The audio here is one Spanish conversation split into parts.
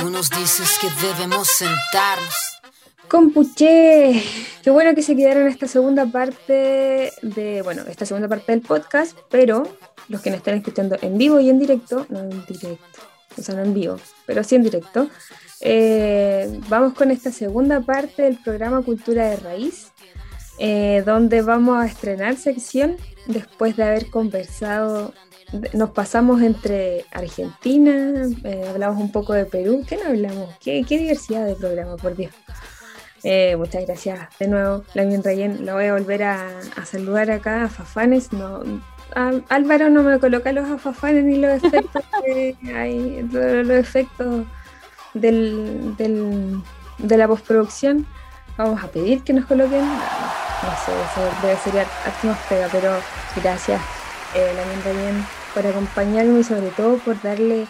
Tú nos dices que debemos sentarnos. Compuché, qué bueno que se quedaron esta segunda parte de, bueno, esta segunda parte del podcast, pero los que nos están escuchando en vivo y en directo, no en directo, o sea, no en vivo, pero sí en directo, eh, vamos con esta segunda parte del programa Cultura de Raíz, eh, donde vamos a estrenar sección después de haber conversado nos pasamos entre Argentina, eh, hablamos un poco de Perú. ¿Qué no hablamos? ¿Qué, diversidad de programa, por Dios? Eh, muchas gracias de nuevo, Lamien Rayen. Lo voy a volver a, saludar acá a Fafanes. No, Álvaro no me coloca los afafanes ni los efectos que hay, los efectos del, de la postproducción. Vamos a pedir que nos coloquen. No, sé, eso debe ser pega, pero gracias, eh, Lamien Rayen por acompañarme y sobre todo por darle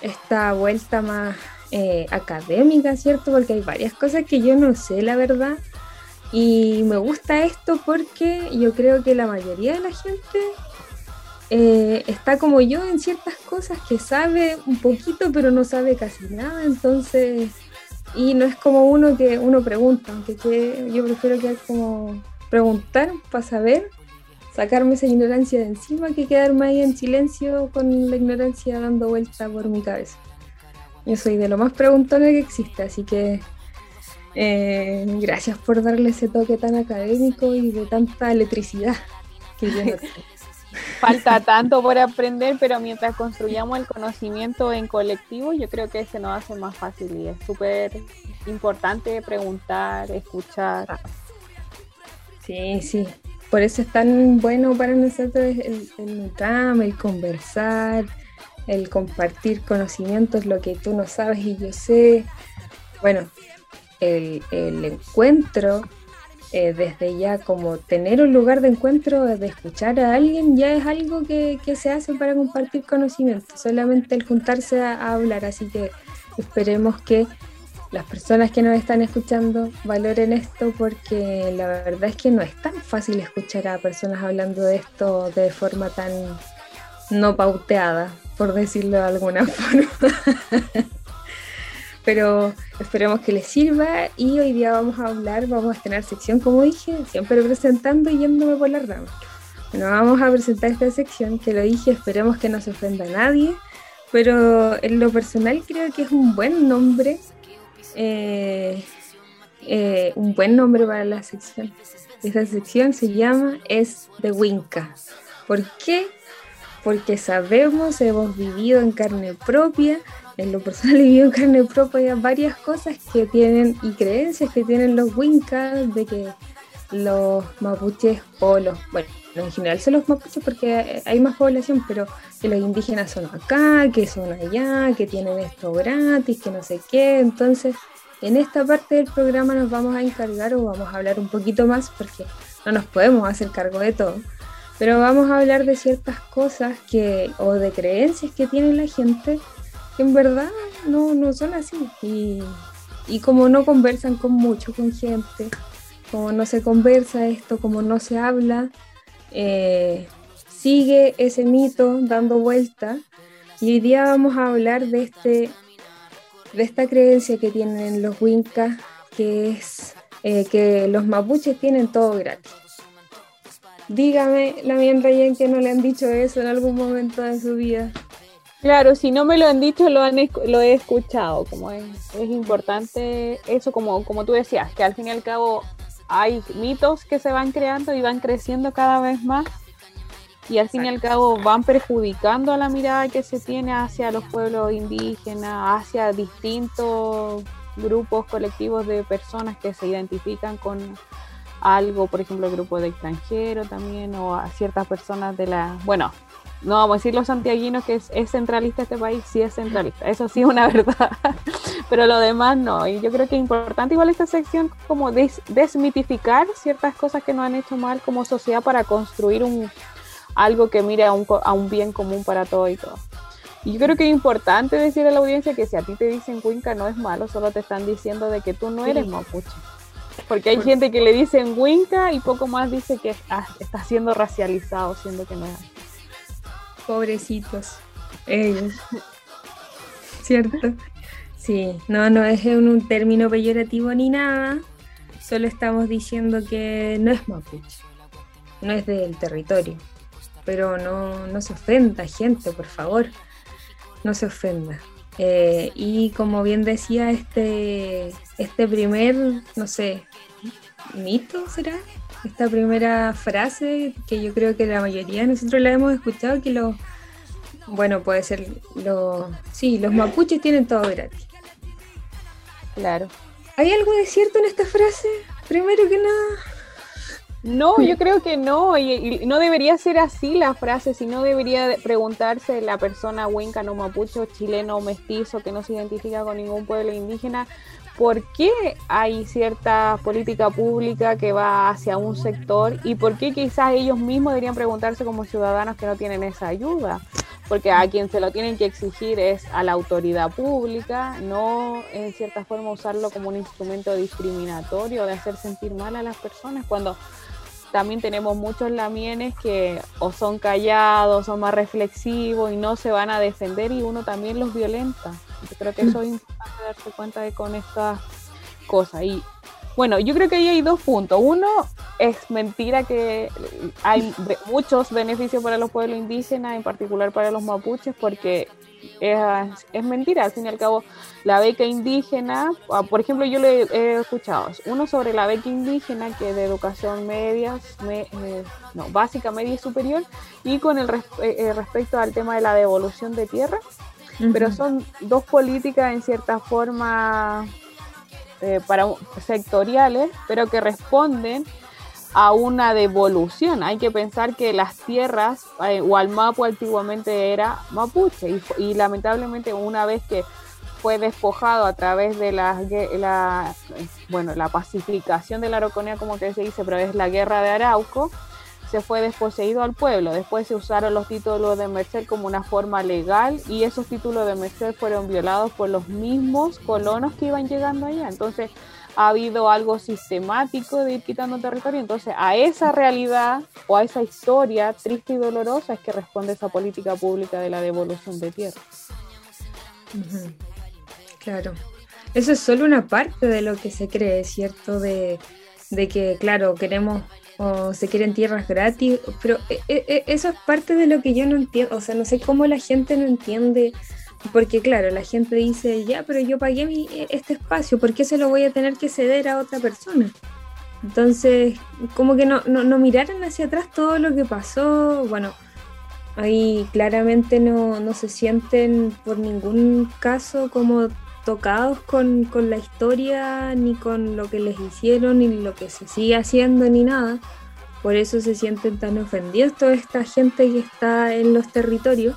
esta vuelta más eh, académica, ¿cierto? Porque hay varias cosas que yo no sé, la verdad. Y me gusta esto porque yo creo que la mayoría de la gente eh, está como yo en ciertas cosas que sabe un poquito pero no sabe casi nada. Entonces, y no es como uno que uno pregunta, aunque yo prefiero que como preguntar para saber sacarme esa ignorancia de encima que quedarme ahí en silencio con la ignorancia dando vuelta por mi cabeza. Yo soy de lo más preguntona que existe, así que eh, gracias por darle ese toque tan académico y de tanta electricidad que yo Falta tanto por aprender, pero mientras construyamos el conocimiento en colectivo, yo creo que se nos hace más fácil y es súper importante preguntar, escuchar. Sí, sí, por eso es tan bueno para nosotros el, el el conversar, el compartir conocimientos, lo que tú no sabes y yo sé. Bueno, el, encuentro, eh, desde ya como tener un lugar de encuentro, de escuchar a alguien, ya es algo que, se hace para compartir conocimientos, solamente el juntarse a hablar, así que esperemos que las personas que nos están escuchando valoren esto porque la verdad es que no es tan fácil escuchar a personas hablando de esto de forma tan no pauteada, por decirlo de alguna forma. Pero esperemos que les sirva y hoy día vamos a hablar, vamos a tener sección, como dije, siempre presentando y yéndome por la rama. Bueno, vamos a presentar esta sección que lo dije, esperemos que no se ofenda a nadie, pero en lo personal creo que es un buen nombre eh, eh, un buen nombre para la sección. Esta sección se llama Es de Winca. ¿Por qué? Porque sabemos, hemos vivido en carne propia, en lo personal he vivido en carne propia varias cosas que tienen y creencias que tienen los Wincas de que los mapuches o los, bueno, en general son los mapuches porque hay más población, pero que los indígenas son acá, que son allá, que tienen esto gratis, que no sé qué. Entonces, en esta parte del programa nos vamos a encargar o vamos a hablar un poquito más porque no nos podemos hacer cargo de todo. Pero vamos a hablar de ciertas cosas que, o de creencias que tiene la gente que en verdad no, no son así. Y, y como no conversan con mucho con gente, como no se conversa esto, como no se habla, eh, sigue ese mito dando vuelta. Y hoy día vamos a hablar de, este, de esta creencia que tienen los Wincas, que es eh, que los mapuches tienen todo gratis. Dígame, la mía Rayen, que no le han dicho eso en algún momento de su vida. Claro, si no me lo han dicho, lo, han, lo he escuchado. Como es, es importante eso, como, como tú decías, que al fin y al cabo hay mitos que se van creando y van creciendo cada vez más. Y al fin y al cabo van perjudicando a la mirada que se tiene hacia los pueblos indígenas, hacia distintos grupos colectivos de personas que se identifican con algo, por ejemplo, el grupo de extranjeros también, o a ciertas personas de la, bueno, no vamos a decir los santiaguinos que es, centralista este país, sí es centralista, eso sí es una verdad, pero lo demás no. Y yo creo que es importante igual esta sección como desmitificar ciertas cosas que nos han hecho mal como sociedad para construir un algo que mire a un, a un bien común para todo y todo. Y yo creo que es importante decir a la audiencia que si a ti te dicen cuinca no es malo, solo te están diciendo de que tú no eres mapuche. Porque hay gente que le dicen Winca y poco más dice que ah, está siendo racializado, siendo que no es Pobrecitos, ellos. ¿Cierto? Sí, no, no es un, término peyorativo ni nada, solo estamos diciendo que no es mapuche, no es del territorio, pero no, no se ofenda gente, por favor, no se ofenda. Eh, y como bien decía, este, este primer, no sé, mito será, esta primera frase que yo creo que la mayoría de nosotros la hemos escuchado, que los, bueno, puede ser, los, sí, los mapuches tienen todo gratis. Claro. ¿Hay algo de cierto en esta frase? Primero que nada. No, yo creo que no, y, no debería ser así la frase, sino debería preguntarse la persona huenca, no mapucho, chileno, mestizo, que no se identifica con ningún pueblo indígena, ¿por qué hay cierta política pública que va hacia un sector y por qué quizás ellos mismos deberían preguntarse como ciudadanos que no tienen esa ayuda? Porque a quien se lo tienen que exigir es a la autoridad pública, no en cierta forma usarlo como un instrumento discriminatorio de hacer sentir mal a las personas cuando también tenemos muchos lamienes que o son callados, son más reflexivos y no se van a defender y uno también los violenta. Yo creo que eso es importante darse cuenta de con estas cosas. Y bueno, yo creo que ahí hay dos puntos. Uno, es mentira que hay muchos beneficios para los pueblos indígenas, en particular para los mapuches, porque es, mentira. Al fin y al cabo, la beca indígena, ah, por ejemplo, yo le he escuchado uno sobre la beca indígena que de educación media, eh, no, básica, media y superior, y con el eh, respecto al tema de la devolución de tierra. Pero son dos políticas en cierta forma para sectoriales, pero que responden a una devolución. Hay que pensar que las tierras, eh, Mapu antiguamente era mapuche y, lamentablemente una vez que fue despojado a través de la, la, bueno, la pacificación de la Araucanía, como que se dice, pero es la guerra de Arauco, se fue desposeído al pueblo. Después se usaron los títulos de merced como una forma legal y esos títulos de merced fueron violados por los mismos colonos que iban llegando allá. Entonces, ha habido algo sistemático de ir quitando territorio. Entonces, a esa realidad o a esa historia triste y dolorosa es que responde esa política pública de la devolución de tierra. Claro. Eso es solo una parte de lo que se cree, ¿cierto? De, de que, claro, queremos o se quieren tierras gratis, pero eh, eh, eso es parte de lo que yo no entiendo, o sea, no sé cómo la gente no entiende porque claro, la gente dice, ya, pero yo pagué mi, este espacio, ¿por qué se lo voy a tener que ceder a otra persona? Entonces, como que no, no, no miraron hacia atrás todo lo que pasó. Bueno, ahí claramente no, no se sienten por ningún caso como tocados con, con, la historia, ni con lo que les hicieron, ni lo que se sigue haciendo, ni nada. Por eso se sienten tan ofendidos toda esta gente que está en los territorios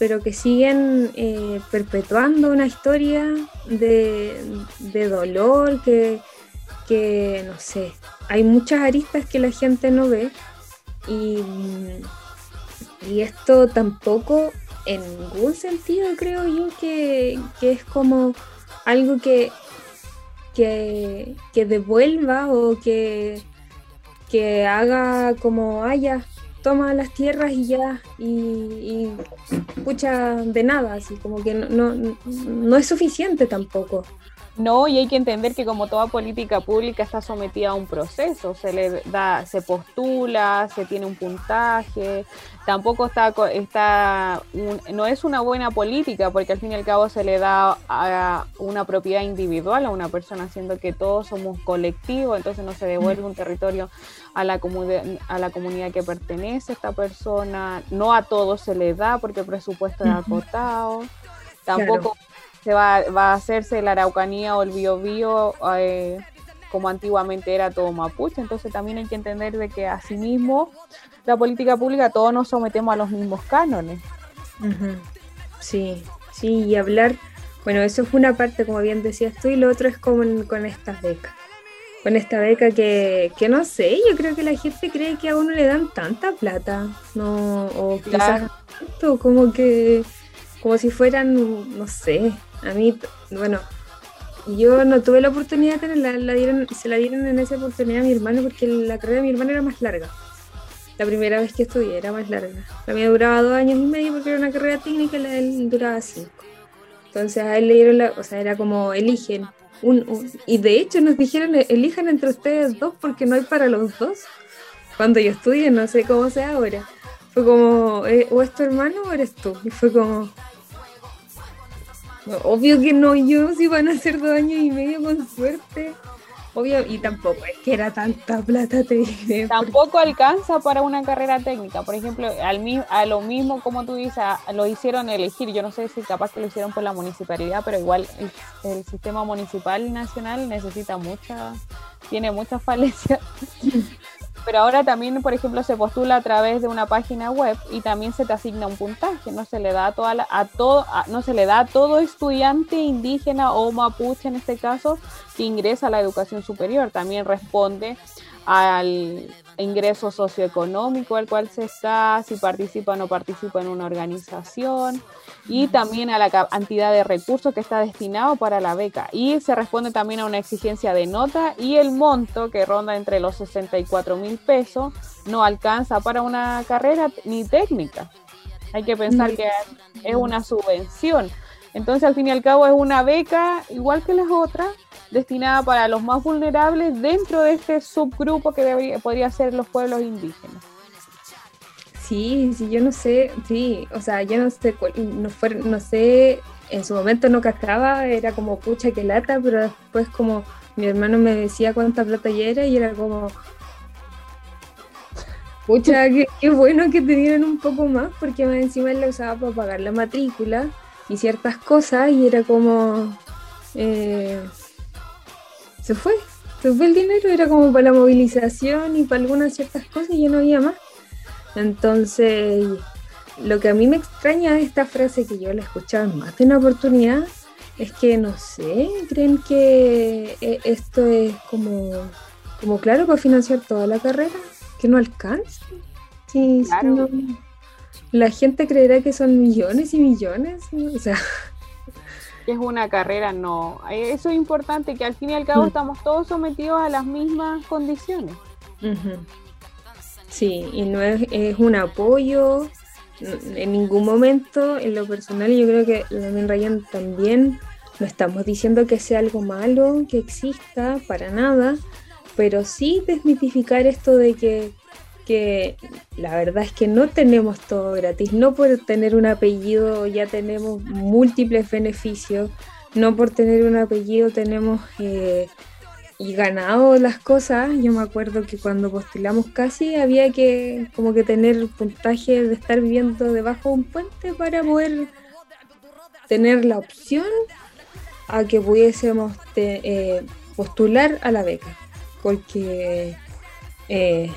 pero que siguen eh, perpetuando una historia de, dolor, que, que, no sé, hay muchas aristas que la gente no ve y, y esto tampoco en ningún sentido creo yo que, es como algo que, que, devuelva o que, que haga como haya toma las tierras y ya, y, y pucha, de nada, así como que no, no es suficiente tampoco. No, y hay que entender que como toda política pública está sometida a un proceso, se le da, se postula, se tiene un puntaje, tampoco está, está no es una buena política porque al fin y al cabo se le da a una propiedad individual a una persona, siendo que todos somos colectivos, entonces no se devuelve un territorio a la, comunidad, a la comunidad que pertenece esta persona, no a todos se le da porque el presupuesto es acotado, tampoco se va, va, a hacerse la Araucanía o el Biobío eh, como antiguamente era todo mapuche, entonces también hay que entender de que asimismo la política pública todos nos sometemos a los mismos cánones. Sí, sí, y hablar, bueno, eso es una parte, como bien decías tú, y lo otro es como con estas becas. Con esta beca que, que no sé, yo creo que la gente cree que a uno le dan tanta plata, no, o quizás como que, como si fueran, no sé, a mí, bueno, yo no tuve la oportunidad de tenerla, se la dieron en esa oportunidad a mi hermano porque la carrera de mi hermano era más larga. La primera vez que estudié era más larga. La mía duraba dos años y medio porque era una carrera técnica y la de él duraba cinco. Entonces a él le dieron la, o sea, era como eligen. Un, y de hecho nos dijeron elijan entre ustedes dos porque no hay para los dos. Cuando yo estudié, no sé cómo sea ahora. Fue como, eh, o es tu hermano o eres tú. Y fue como, obvio que no, yo si van a ser dos años y medio con suerte. Obvio, y tampoco es que era tanta plata, te diré. Tampoco alcanza para una carrera técnica. Por ejemplo, al, a lo mismo como tú dices, lo hicieron elegir. Yo no sé si capaz que lo hicieron por la municipalidad, pero igual el, sistema municipal nacional necesita mucha, tiene muchas falencias. Pero ahora también, por ejemplo, se postula a través de una página web y también se te asigna un puntaje. No se le da a, toda a todo, no se le da a todo estudiante indígena o mapuche en este caso que ingresa a la educación superior. También responde al ingreso socioeconómico al cual se está, si participa o no participa en una organización y también a la cantidad de recursos que está destinado para la beca. Y se responde también a una exigencia de nota y el monto que ronda entre los 64 mil pesos no alcanza para una carrera ni técnica. Hay que pensar que es una subvención. Entonces, al fin y al cabo, es una beca igual que las otras, destinada para los más vulnerables dentro de este subgrupo que podría ser los pueblos indígenas. Sí, sí, yo no sé, sí, o sea, yo no sé, no, fue, no sé, en su momento no cascaba, era como pucha que lata, pero después como mi hermano me decía cuánta plata ya era y era como, pucha, qué, bueno que te dieran un poco más, porque más encima él la usaba para pagar la matrícula y ciertas cosas y era como, eh, se fue, se fue el dinero, era como para la movilización y para algunas ciertas cosas y ya no había más. Entonces, lo que a mí me extraña de esta frase que yo la he escuchado en más de una oportunidad es que, no sé, creen que eh, esto es como, como claro para financiar toda la carrera, que no alcanza. Sí, la gente creerá que son millones y millones, o sea... es una carrera, no. Eso es importante, que al fin y al cabo mm. estamos todos sometidos a las mismas condiciones. Sí, y no es, un apoyo en ningún momento, en lo personal, yo creo que la Ryan también no estamos diciendo que sea algo malo, que exista, para nada, pero sí desmitificar esto de que, que la verdad es que no tenemos todo gratis, no por tener un apellido ya tenemos múltiples beneficios, no por tener un apellido tenemos... Eh, y ganado las cosas, yo me acuerdo que cuando postulamos casi había que como que tener puntaje de estar viviendo debajo de un puente para poder tener la opción a que pudiésemos eh, postular a la beca, porque eh,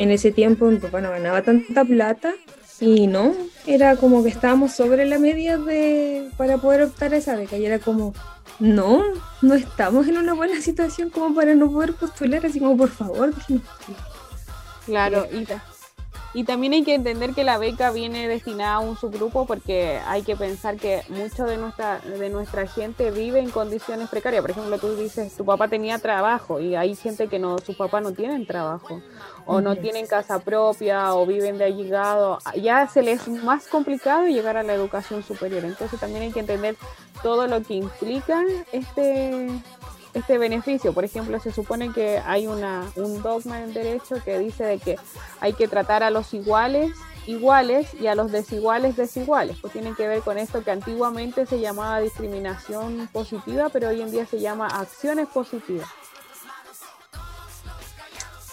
en ese tiempo mi papá no ganaba tanta plata y no, era como que estábamos sobre la media de para poder optar a esa beca y era como no, no estamos en una buena situación como para no poder postular, así como por favor. Claro, y, y también hay que entender que la beca viene destinada a un subgrupo porque hay que pensar que mucho de nuestra, de nuestra gente vive en condiciones precarias. Por ejemplo, tú dices, tu papá tenía trabajo y hay gente que no, sus papás no tienen trabajo o no tienen casa propia o viven de allegado. Ya se les es más complicado llegar a la educación superior. Entonces también hay que entender todo lo que implica este, este beneficio. Por ejemplo, se supone que hay una, un dogma en derecho que dice de que hay que tratar a los iguales iguales y a los desiguales desiguales. Pues tiene que ver con esto que antiguamente se llamaba discriminación positiva, pero hoy en día se llama acciones positivas.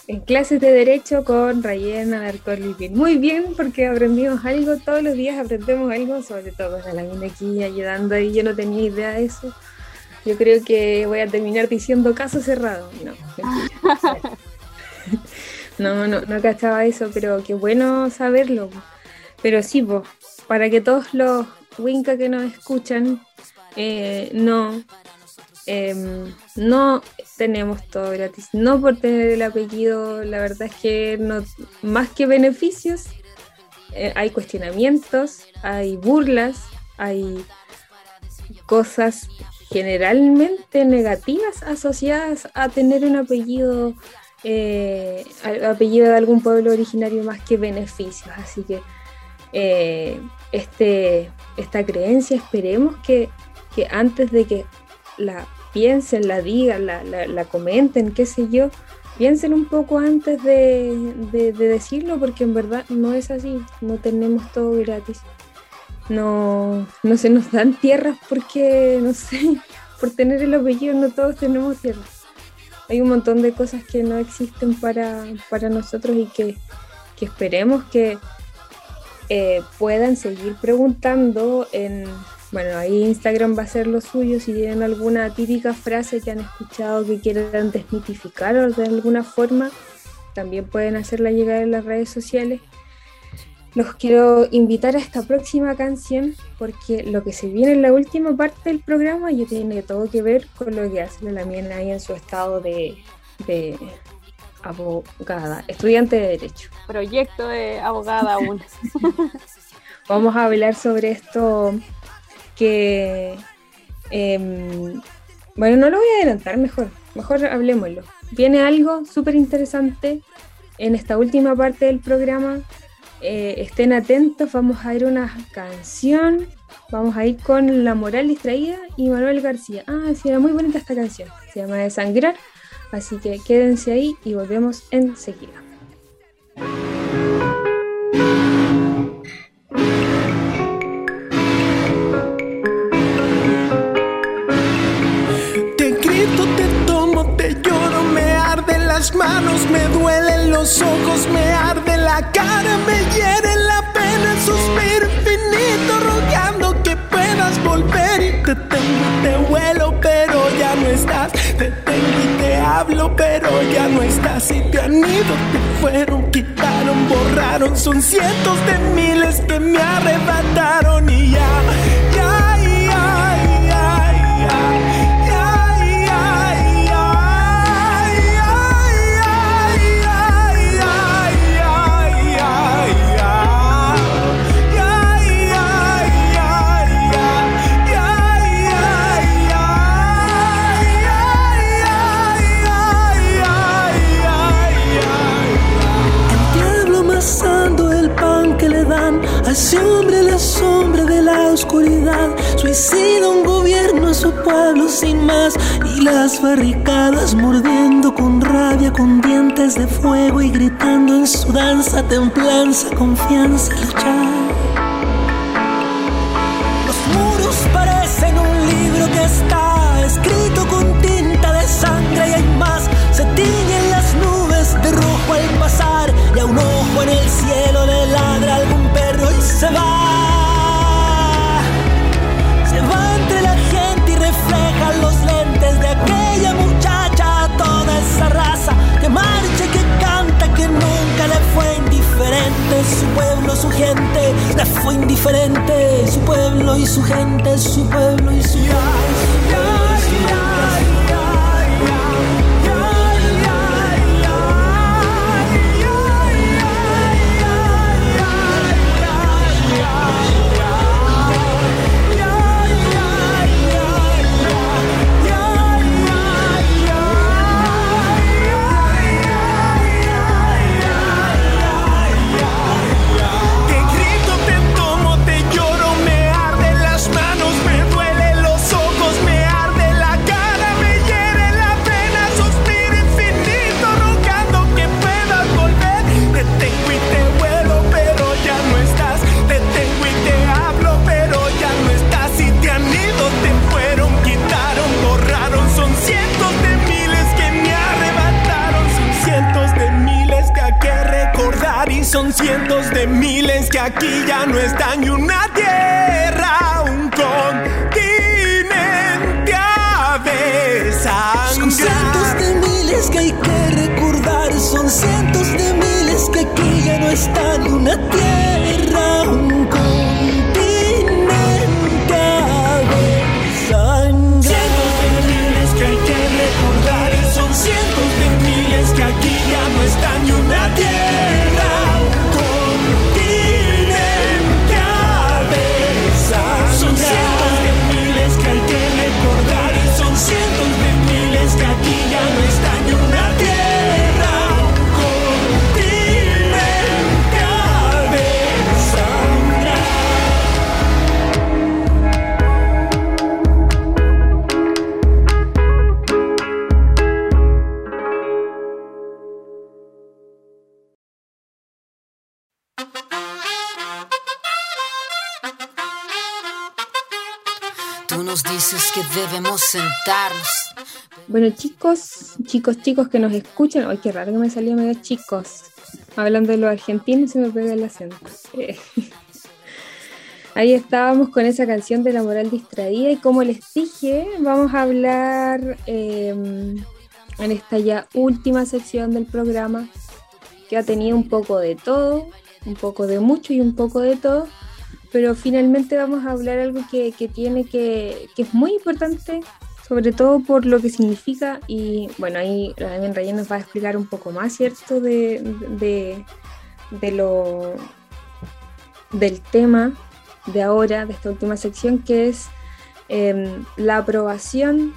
En clases de Derecho con Rayena Alarcón Muy bien, porque aprendimos algo, todos los días aprendemos algo, sobre todo la aquí ayudando y yo no tenía idea de eso. Yo creo que voy a terminar diciendo caso cerrado. No, no, no, no cachaba eso, pero qué bueno saberlo. Pero sí, para que todos los Winca que nos escuchan eh, no Em, no tenemos todo gratis, no por tener el apellido, la verdad es que no, más que beneficios, eh, hay cuestionamientos, hay burlas, hay cosas generalmente negativas asociadas a tener un apellido, eh, apellido de algún pueblo originario más que beneficios. Así que eh, este, esta creencia esperemos que que antes de que la piensen, la digan, la, la, comenten, qué sé yo, piensen un poco antes de, de, decirlo, porque en verdad no es así, no tenemos todo gratis. No, no se nos dan tierras porque, no sé, por tener el apellido no todos tenemos tierras. Hay un montón de cosas que no existen para, para nosotros y que, que esperemos que eh, puedan seguir preguntando en, bueno, ahí Instagram va a ser lo suyo, si tienen alguna típica frase que han escuchado que quieran desmitificar o de alguna forma, también pueden hacerla llegar en las redes sociales. Los quiero invitar a esta próxima canción porque lo que se viene en la última parte del programa ya tiene todo que ver con lo que hace la Lamien ahí en su estado de, de abogada, estudiante de Derecho. Proyecto de abogada aún. Vamos a hablar sobre esto que... Em, bueno, no lo voy a adelantar, mejor, mejor hablemoslo. Viene algo súper interesante en esta última parte del programa. Eh, estén atentos, vamos a ir una canción. Vamos a ir con La Moral Distraída y Manuel García. Ah, sí, era muy bonita esta canción. Se llama Desangrar. Así que quédense ahí y volvemos enseguida. Te grito, te tomo, te lloro, me arden las manos, me los ojos, me arde la cara, me hiere la pena, suspiro infinito rogando que puedas volver. Y te tengo y te vuelo, pero ya no estás, te tengo y te hablo, pero ya no estás. Y te han ido, te fueron, quitaron, borraron, son cientos de miles que me arrebataron y ya, ya. Hombre la sombra de la oscuridad. Suicida un gobierno su pueblo sin más. Y las barricadas mordiendo con rabia con dientes de fuego y gritando en su danza templanza confianza luchar Su pueblo, su gente, le fue indiferente. Su pueblo y su gente, su pueblo y su gente. Debemos sentarnos. Bueno, chicos, chicos, chicos que nos escuchan. Ay, qué raro que me salió medio chicos. Hablando de los argentinos, se me pega el acento. Eh. Ahí estábamos con esa canción de la moral distraída y como les dije, vamos a hablar em, en esta ya última sección del programa que ha tenido un poco de todo, un poco de mucho y un poco de todo, pero finalmente vamos a hablar algo que, tiene que, que es muy importante, sobre todo por lo que significa y bueno, ahí también Rayen nos va a explicar un poco más, ¿cierto? De, de, de lo del tema de ahora, de esta última sección, que es em, la aprobación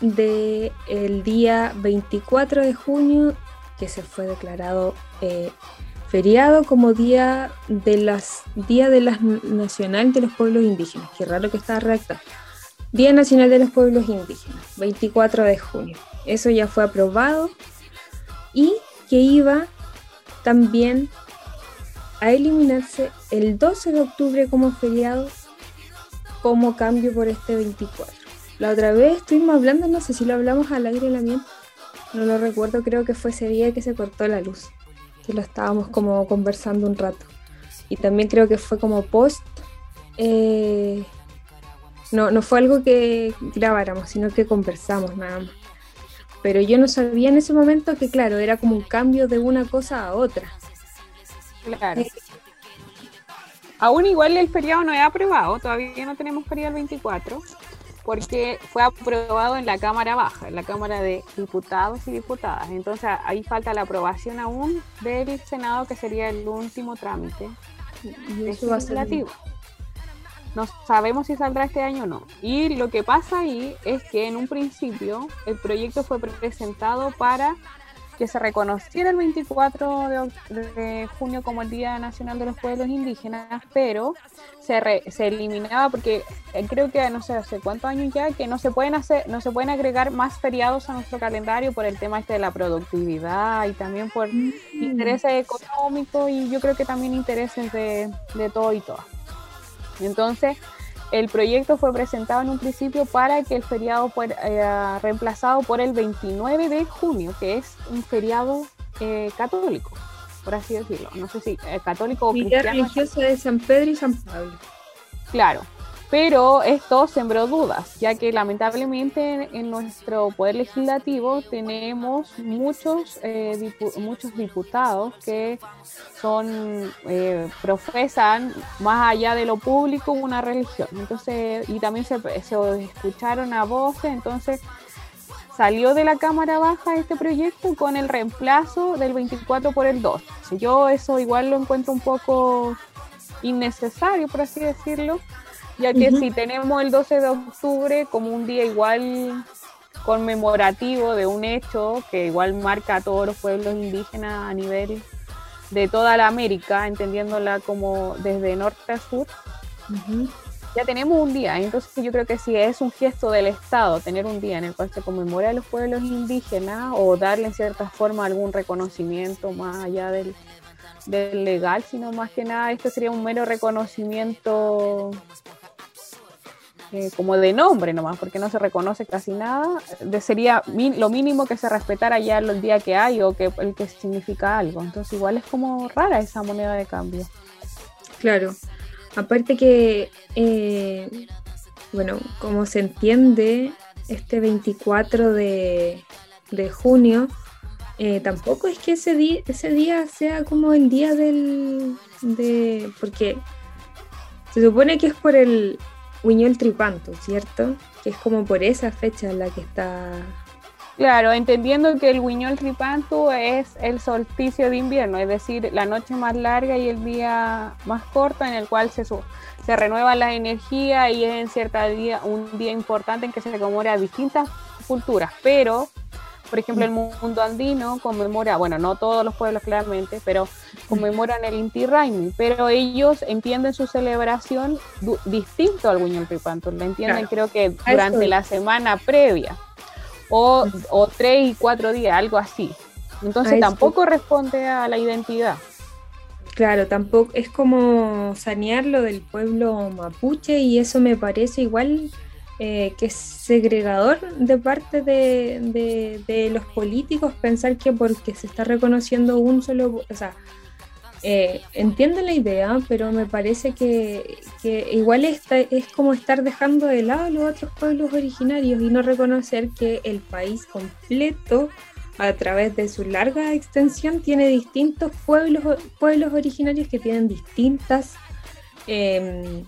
del el día 24 de junio, que se fue declarado eh, feriado como día de las día de las nacional de los pueblos indígenas. Qué raro que está recta. Día Nacional de los Pueblos Indígenas, 24 de junio. Eso ya fue aprobado y que iba también a eliminarse el 12 de octubre como feriado como cambio por este 24. La otra vez estuvimos hablando, no sé si lo hablamos al aire la miel, no lo recuerdo, creo que fue ese día que se cortó la luz, que lo estábamos como conversando un rato. Y también creo que fue como post, eh, no, no fue algo que grabáramos, sino que conversamos nada más. Pero yo no sabía en ese momento que, claro, era como un cambio de una cosa a otra. Claro. Aún igual el feriado no es aprobado, todavía no tenemos feriado el 24, porque fue aprobado en la Cámara Baja, en la Cámara de Diputados y Diputadas. Entonces ahí falta la aprobación aún del Senado, que sería el último trámite legislativo. No sabemos si saldrá este año o no. Y lo que pasa ahí es que en un principio el proyecto fue presentado para que se reconociera el 24 de, junio como el Día Nacional de los Pueblos Indígenas, pero se, se eliminaba porque eh, creo que no sé hace cuántos años ya que no se pueden hacer, no se pueden agregar más feriados a nuestro calendario por el tema este de la productividad y también por mm. intereses económicos y yo creo que también intereses de, de todo y todo. Entonces, el proyecto fue presentado en un principio para que el feriado fuera eh, reemplazado por el 29 de junio, que es un feriado eh, católico, por así decirlo. No sé si eh, católico o cristiano. religiosa de San Pedro y San Pablo. Claro, pero esto sembró dudas, ya que lamentablemente en nuestro poder legislativo tenemos muchos, eh, muchos diputados que son eh, profesan más allá de lo público una religión. Entonces, y también se, se escucharon a voces, entonces salió de la Cámara Baja este proyecto con el reemplazo del 24 por el 2. Yo eso igual lo encuentro un poco innecesario, por así decirlo, ya que si tenemos el 12 de octubre como un día igual conmemorativo de un hecho que igual marca a todos los pueblos indígenas a nivel de toda la América, entendiéndola como desde norte a sur, ya tenemos un día. Entonces yo creo que si es un gesto del Estado tener un día en el cual se conmemora a los pueblos indígenas o darle en cierta forma algún reconocimiento más allá del, del legal, sino más que nada esto sería un mero reconocimiento eh, como de nombre nomás, porque no se reconoce casi nada, de, sería lo mínimo que se respetara ya el día que hay o que el que significa algo. Entonces igual es como rara esa moneda de cambio. Claro, aparte que, eh, bueno, como se entiende, este 24 de, de junio, eh, tampoco es que ese día, ese día sea como el día del... de porque se supone que es por el, Huiñol Tripanto, ¿cierto? Que es como por esa fecha en la que está... Claro, entendiendo que el Huiñol Tripanto es el solsticio de invierno, es decir, la noche más larga y el día más corto en el cual se, se renuevan las energías y es en cierta día un día importante en que se conmemora distintas culturas, pero por ejemplo, el mundo andino conmemora, bueno, no todos los pueblos claramente, pero conmemoran el Inti Raimi, pero ellos entienden su celebración distinto al Guiñol Pipanto, la entienden creo que durante la semana previa, o, o, tres y cuatro días, algo así. Entonces tampoco responde a la identidad. Claro, tampoco es como sanear lo del pueblo mapuche y eso me parece igual eh, que es segregador de parte de, los políticos pensar que porque se está reconociendo un solo, o sea, eh, entiendo la idea, pero me parece que, que igual está, es como estar dejando de lado a los otros pueblos originarios y no reconocer que el país completo, a través de su larga extensión, tiene distintos pueblos, pueblos originarios que tienen distintas em,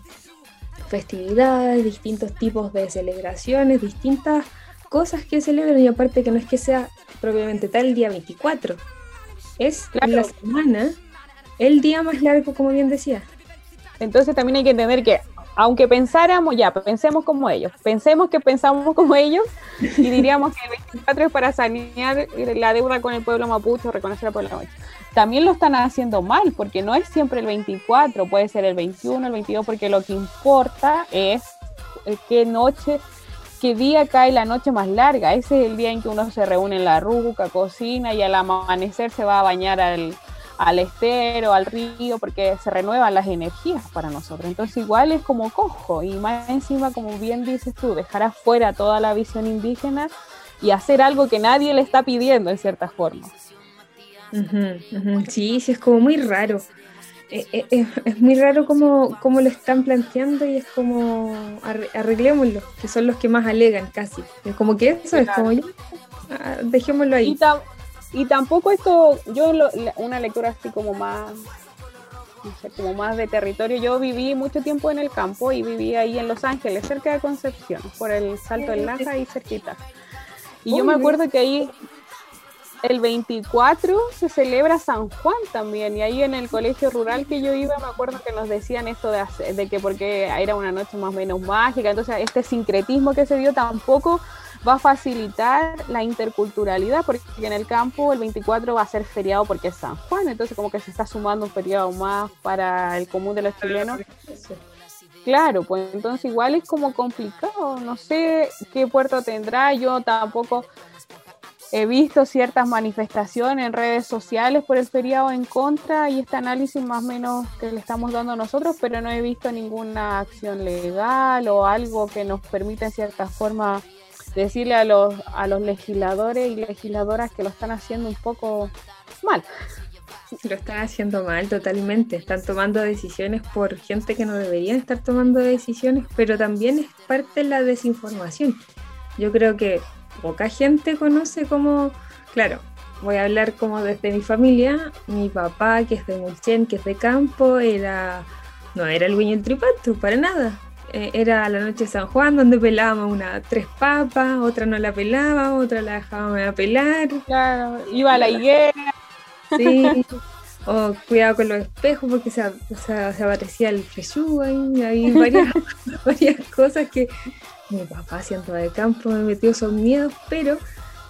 festividades, distintos tipos de celebraciones, distintas cosas que celebran y aparte que no es que sea propiamente tal el día 24, es la semana el día más largo, como bien decía. Entonces también hay que entender que aunque pensáramos, ya, pensemos como ellos, pensemos que pensamos como ellos y diríamos que el 24 es para sanear la deuda con el pueblo mapuche, reconocer al pueblo mapuche. También lo están haciendo mal, porque no es siempre el 24, puede ser el 21, el 22, porque lo que importa es eh, qué noche, qué día cae la noche más larga. Ese es el día en que uno se reúne en la ruca, cocina y al amanecer se va a bañar al, al estero, al río, porque se renuevan las energías para nosotros. Entonces igual es como cojo y más encima, como bien dices tú, dejar afuera toda la visión indígena y hacer algo que nadie le está pidiendo en cierta forma. Sí, sí, es como muy raro. Eh, eh, es, muy raro como, como, lo están planteando y es como arreglémoslo, que son los que más alegan casi. Es como que eso es como yo, ah, dejémoslo ahí. Y tampoco esto, yo una lectura así como más, no sé, como más de territorio. Yo viví mucho tiempo en el campo y viví ahí en Los Ángeles, cerca de Concepción, por el Salto del Laja y cerquita. Y yo me acuerdo que ahí el 24 se celebra San Juan también y ahí en el colegio rural que yo iba me acuerdo que nos decían esto de, de que porque era una noche más o menos mágica, entonces este sincretismo que se dio tampoco va a facilitar la interculturalidad, porque en el campo el 24 va a ser feriado porque es San Juan, entonces como que se está sumando un feriado más para el común de los chilenos. Claro, pues entonces igual es como complicado, no sé qué puerto tendrá, yo tampoco he visto ciertas manifestaciones en redes sociales por el feriado en contra y este análisis más o menos que le estamos dando nosotros, pero no he visto ninguna acción legal o algo que nos permita en cierta forma decirle a los, a los legisladores y legisladoras que lo están haciendo un poco mal. Lo están haciendo mal totalmente, están tomando decisiones por gente que no deberían estar tomando decisiones, pero también es parte de la desinformación. Yo creo que poca gente conoce cómo, claro, voy a hablar como desde mi familia, mi papá que es de Mulchen, que es de campo, era no era el Wiño Tripato, para nada. Eh, era la noche de San Juan, donde pelábamos una tres papas, otra no la pelábamos, otra la dejábamos a pelar. Claro, iba a la higuera. Sí. O cuidado con los espejos porque se, se aparecía el fechú ahí, hay varias, varias cosas que mi papá haciendo de campo me metió esos miedos, pero,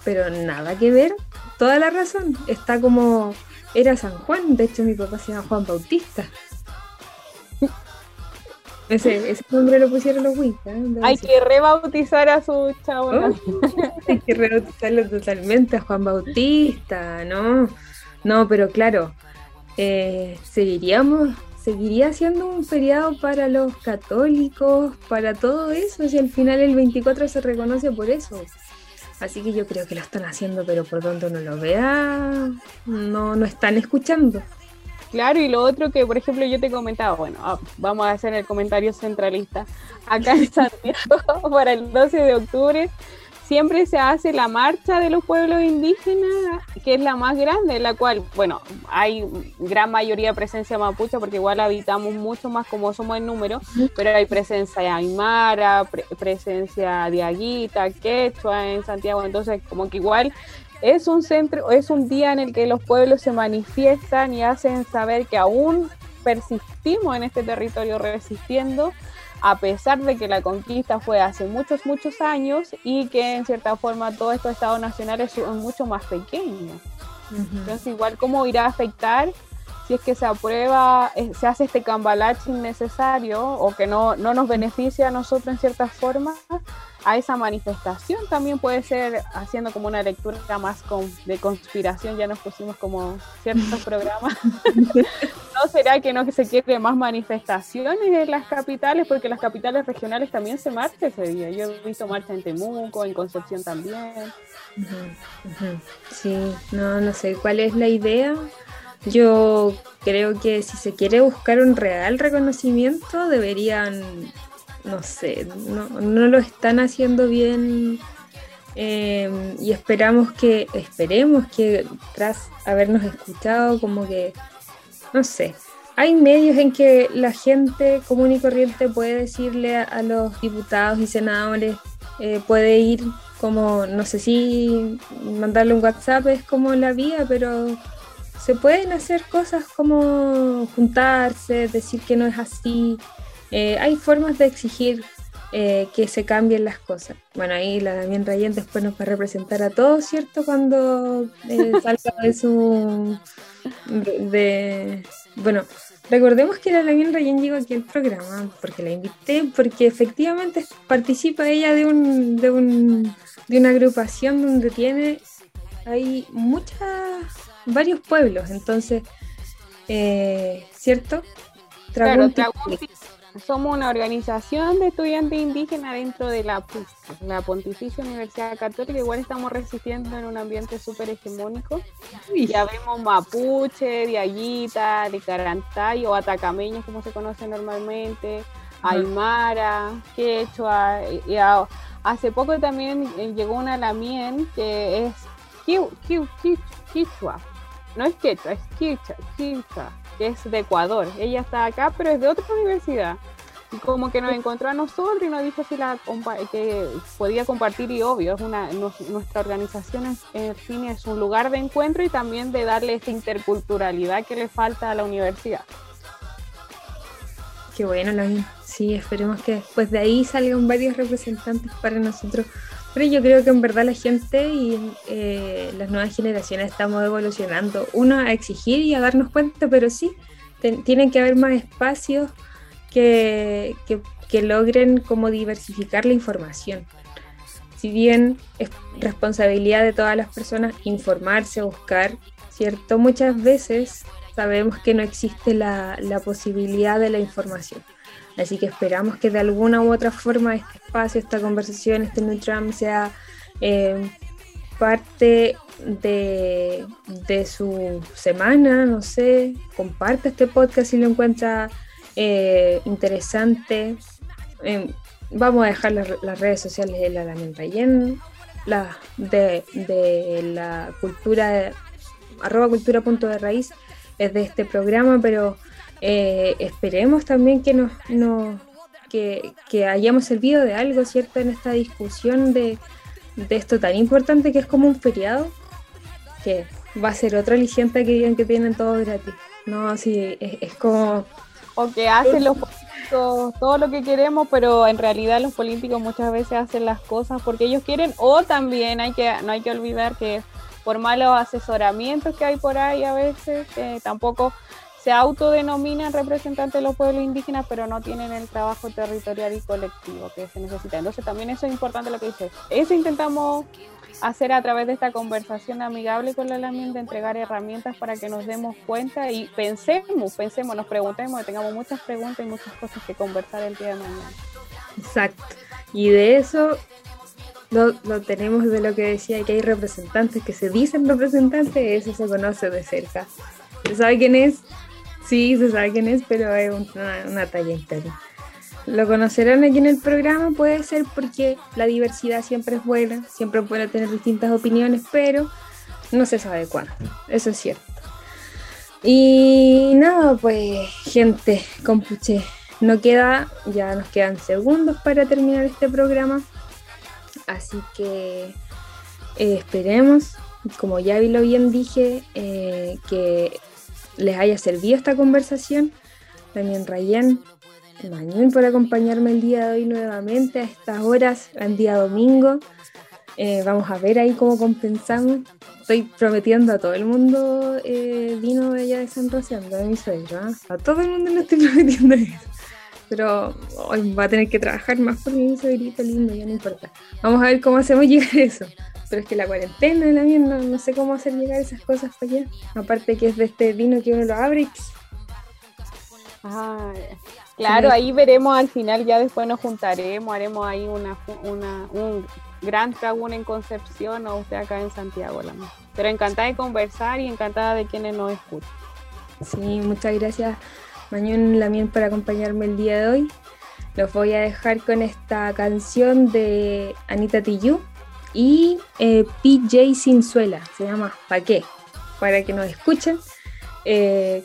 pero nada que ver, toda la razón, está como, era San Juan, de hecho mi papá se llama Juan Bautista. Ese, ese nombre lo pusieron los Wicca. ¿eh? Hay que rebautizar a su chavo. Oh, hay que rebautizarlo totalmente a Juan Bautista, ¿no? No, pero claro, eh, seguiríamos, seguiría siendo un feriado para los católicos, para todo eso, si al final el 24 se reconoce por eso. Así que yo creo que lo están haciendo, pero por donde uno lo vea, no, no están escuchando. Claro, y lo otro que, por ejemplo, yo te comentaba, bueno, ah, vamos a hacer el comentario centralista. Acá en Santiago, para el 12 de octubre, siempre se hace la marcha de los pueblos indígenas, que es la más grande, en la cual, bueno, hay gran mayoría de presencia mapuche, porque igual habitamos mucho más como somos en número, pero hay presencia de aymara, presencia de aguita, quechua en Santiago, entonces como que igual es un centro, es un día en el que los pueblos se manifiestan y hacen saber que aún persistimos en este territorio resistiendo, a pesar de que la conquista fue hace muchos, muchos años y que en cierta forma todos estos estados nacionales son mucho más pequeños. Entonces, igual cómo irá a afectar si es que se aprueba, eh, se hace este cambalache innecesario o que no, no nos beneficia a nosotros en cierta forma, a esa manifestación. También puede ser haciendo como una lectura más de conspiración, ya nos pusimos como ciertos programas. ¿No será que no que se quiere más manifestaciones en las capitales? Porque las capitales regionales también se marcha ese día. Yo he visto marcha en Temuco, en Concepción también. Sí, no, no sé cuál es la idea. Yo creo que si se quiere buscar un real reconocimiento, deberían no sé, no, lo están haciendo bien em, y esperamos que, esperemos que tras habernos escuchado, como que, no sé, hay medios en que la gente común y corriente puede decirle a, los diputados y senadores, eh, puede ir como, no sé si mandarle un WhatsApp es como la vía, pero se pueden hacer cosas como juntarse, decir que no es así, eh, hay formas de exigir eh, que se cambien las cosas. Bueno, ahí la Damián Rayen después nos va a representar a todos, ¿cierto? Cuando eh, salga de su... De, bueno, recordemos que la Damián Rayen llegó aquí al programa porque la invité, porque efectivamente participa ella de, un, de, un, de una agrupación donde tiene... Hay muchas... varios pueblos, entonces... ¿Cierto? Somos una organización de estudiantes indígenas dentro de la, la Pontificia Universidad Católica. Igual estamos resistiendo en un ambiente súper hegemónico. Ya vemos mapuche, diaguita, de o atacameños, como se conoce normalmente, aymara, quechua. Y hace poco también eh, llegó una lamien que es quichua. No es quechua, es quichua que es de Ecuador. Ella está acá, pero es de otra universidad. Y como que nos encontró a nosotros y nos dijo si la que podía compartir y obvio, es una, nuestra organización en fin es un lugar de encuentro y también de darle esta interculturalidad que le falta a la universidad. Qué bueno, Sí, esperemos que después de ahí salgan varios representantes para nosotros pero yo creo que en verdad la gente y eh, las nuevas generaciones estamos evolucionando. Uno a exigir y a darnos cuenta, pero sí, tienen que haber más espacios que, que, logren como diversificar la información. Si bien es responsabilidad de todas las personas informarse, buscar, ¿cierto? Muchas veces sabemos que no existe la, la posibilidad de la información. Así que esperamos que de alguna u otra forma este espacio, esta conversación, este Nutram sea eh, parte de, su semana, no sé, comparte este podcast si lo encuentra eh, interesante. Eh, vamos a dejar las, redes sociales de la Lamenta la de, de la cultura, arroba cultura punto de raíz es de este programa, pero eh, esperemos también que nos, que, hayamos servido de algo, ¿cierto? En esta discusión de, esto tan importante que es como un feriado, que va a ser otra aliciente que digan que tienen todo gratis. No, sí, es, como... O que hacen los políticos todo lo que queremos, pero en realidad los políticos muchas veces hacen las cosas porque ellos quieren, o también hay que, no hay que olvidar que por malos asesoramientos que hay por ahí a veces, tampoco se autodenominan representantes de los pueblos indígenas, pero no tienen el trabajo territorial y colectivo que se necesita. Entonces también eso es importante lo que dices. Eso intentamos hacer a través de esta conversación amigable con la LAMIN, de entregar herramientas para que nos demos cuenta y pensemos, pensemos, nos preguntemos, tengamos muchas preguntas y muchas cosas que conversar el día de mañana. Exacto. Y de eso lo, lo, tenemos de lo que decía que hay representantes que se dicen representantes, eso se conoce de cerca. ¿Se sabe quién es? Sí, se sabe quién es, pero es una, talla interna. Lo conocerán aquí en el programa, puede ser porque la diversidad siempre es buena, siempre puede tener distintas opiniones, pero no se sabe cuándo. Eso es cierto. Y nada, pues, gente, compuche, no queda, ya nos quedan segundos para terminar este programa. Así que eh, esperemos, como ya lo bien dije, eh, que les haya servido esta conversación. También Rayen, Mañón por acompañarme el día de hoy nuevamente a estas horas, el día domingo. Eh, vamos a ver ahí cómo compensamos. Estoy prometiendo a todo el mundo eh, vino allá de San Rosendo, de mi suegro. ¿ah? A todo el mundo le estoy prometiendo eso. Pero hoy va a tener que trabajar más por mi grito lindo, ya no importa. Vamos a ver cómo hacemos llegar eso. Pero es que la cuarentena, la no, no sé cómo hacer llegar esas cosas para allá. Aparte que es de este vino que uno lo abre y... Ah, claro, ahí veremos al final, ya después nos juntaremos, haremos ahí una, una un gran tragún en Concepción o usted acá en Santiago. La Pero encantada de conversar y encantada de quienes nos escuchan. Sí, muchas gracias Mañón Lamien por acompañarme el día de hoy. Los voy a dejar con esta canción de Anita Tijoux y eh, PJ Sinzuela, se llama ¿Pa qué? Para que nos escuchen. Eh,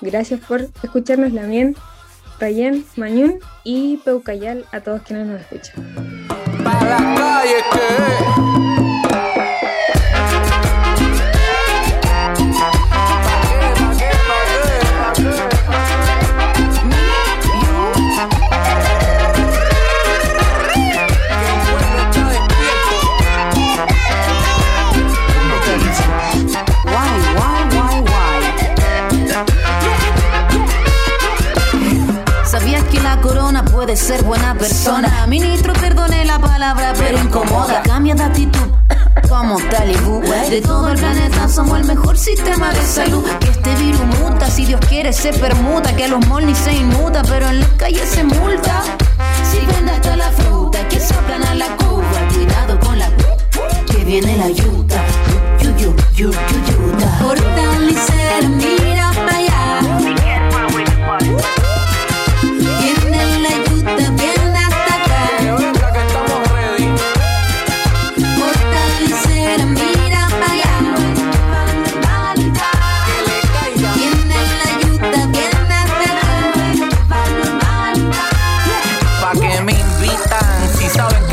gracias por escucharnos Lamien, Rayen, Mañón y Peucayal a todos quienes nos escuchan. Para la de todo el planeta somos el mejor sistema de salud. Que este virus muta, si Dios quiere se permuta. Que los molnis se inmuta, pero en las calles se multa. Si vende hasta la fruta, que soplan a la cuba. Cuidado con la que viene la yuta. Yu, yu, yu, mira para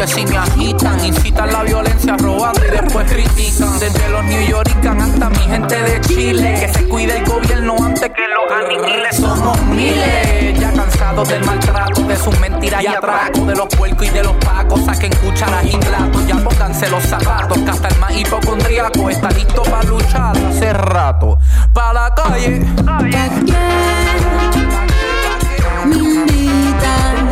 si me agitan, incitan la violencia robando y después critican. Desde los New Yorkers hasta mi gente de Chile, que se cuide el gobierno antes que los aniquiles. Somos miles, ya cansados del maltrato, de sus mentiras y atracos, de los puercos y de los pacos. Saquen cucharas y platos, ya pónganse los zapatos, que hasta el más hipocondriaco está listo para luchar hace rato. Pa' la calle. Me invitan,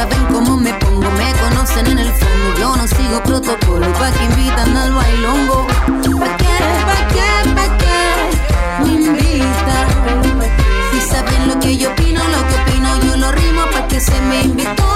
saben cómo me pongo, me conocen en el fondo. Yo no sigo protocolo, pa' que invitan al bailongo. ¿Pa' qué? ¿Pa' qué? ¿Pa' qué? Me invitan. Si saben lo que yo opino, lo que opino, yo lo rimo pa' que se me invitó.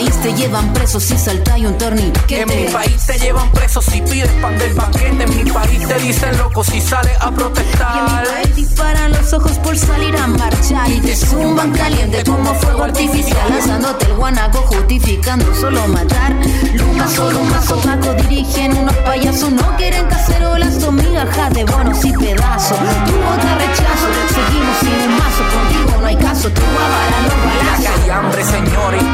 país te llevan preso si salta y un torniquete. En mi país te llevan preso si pides pan del paquete. En mi país te dicen loco si sales a protestar. Y en mi país disparan los ojos por salir a marchar. Y te zumban caliente como fuego artificial. Lanzándote el guanaco justificando solo matar. Lucas solo un mazo dirigen unos payasos. No quieren cacerolas o migajas de bonos y pedazos. Tu otra rechazo, seguimos sin un mazo. Contigo no hay caso, tú avara los balazos. Hay hambre, señores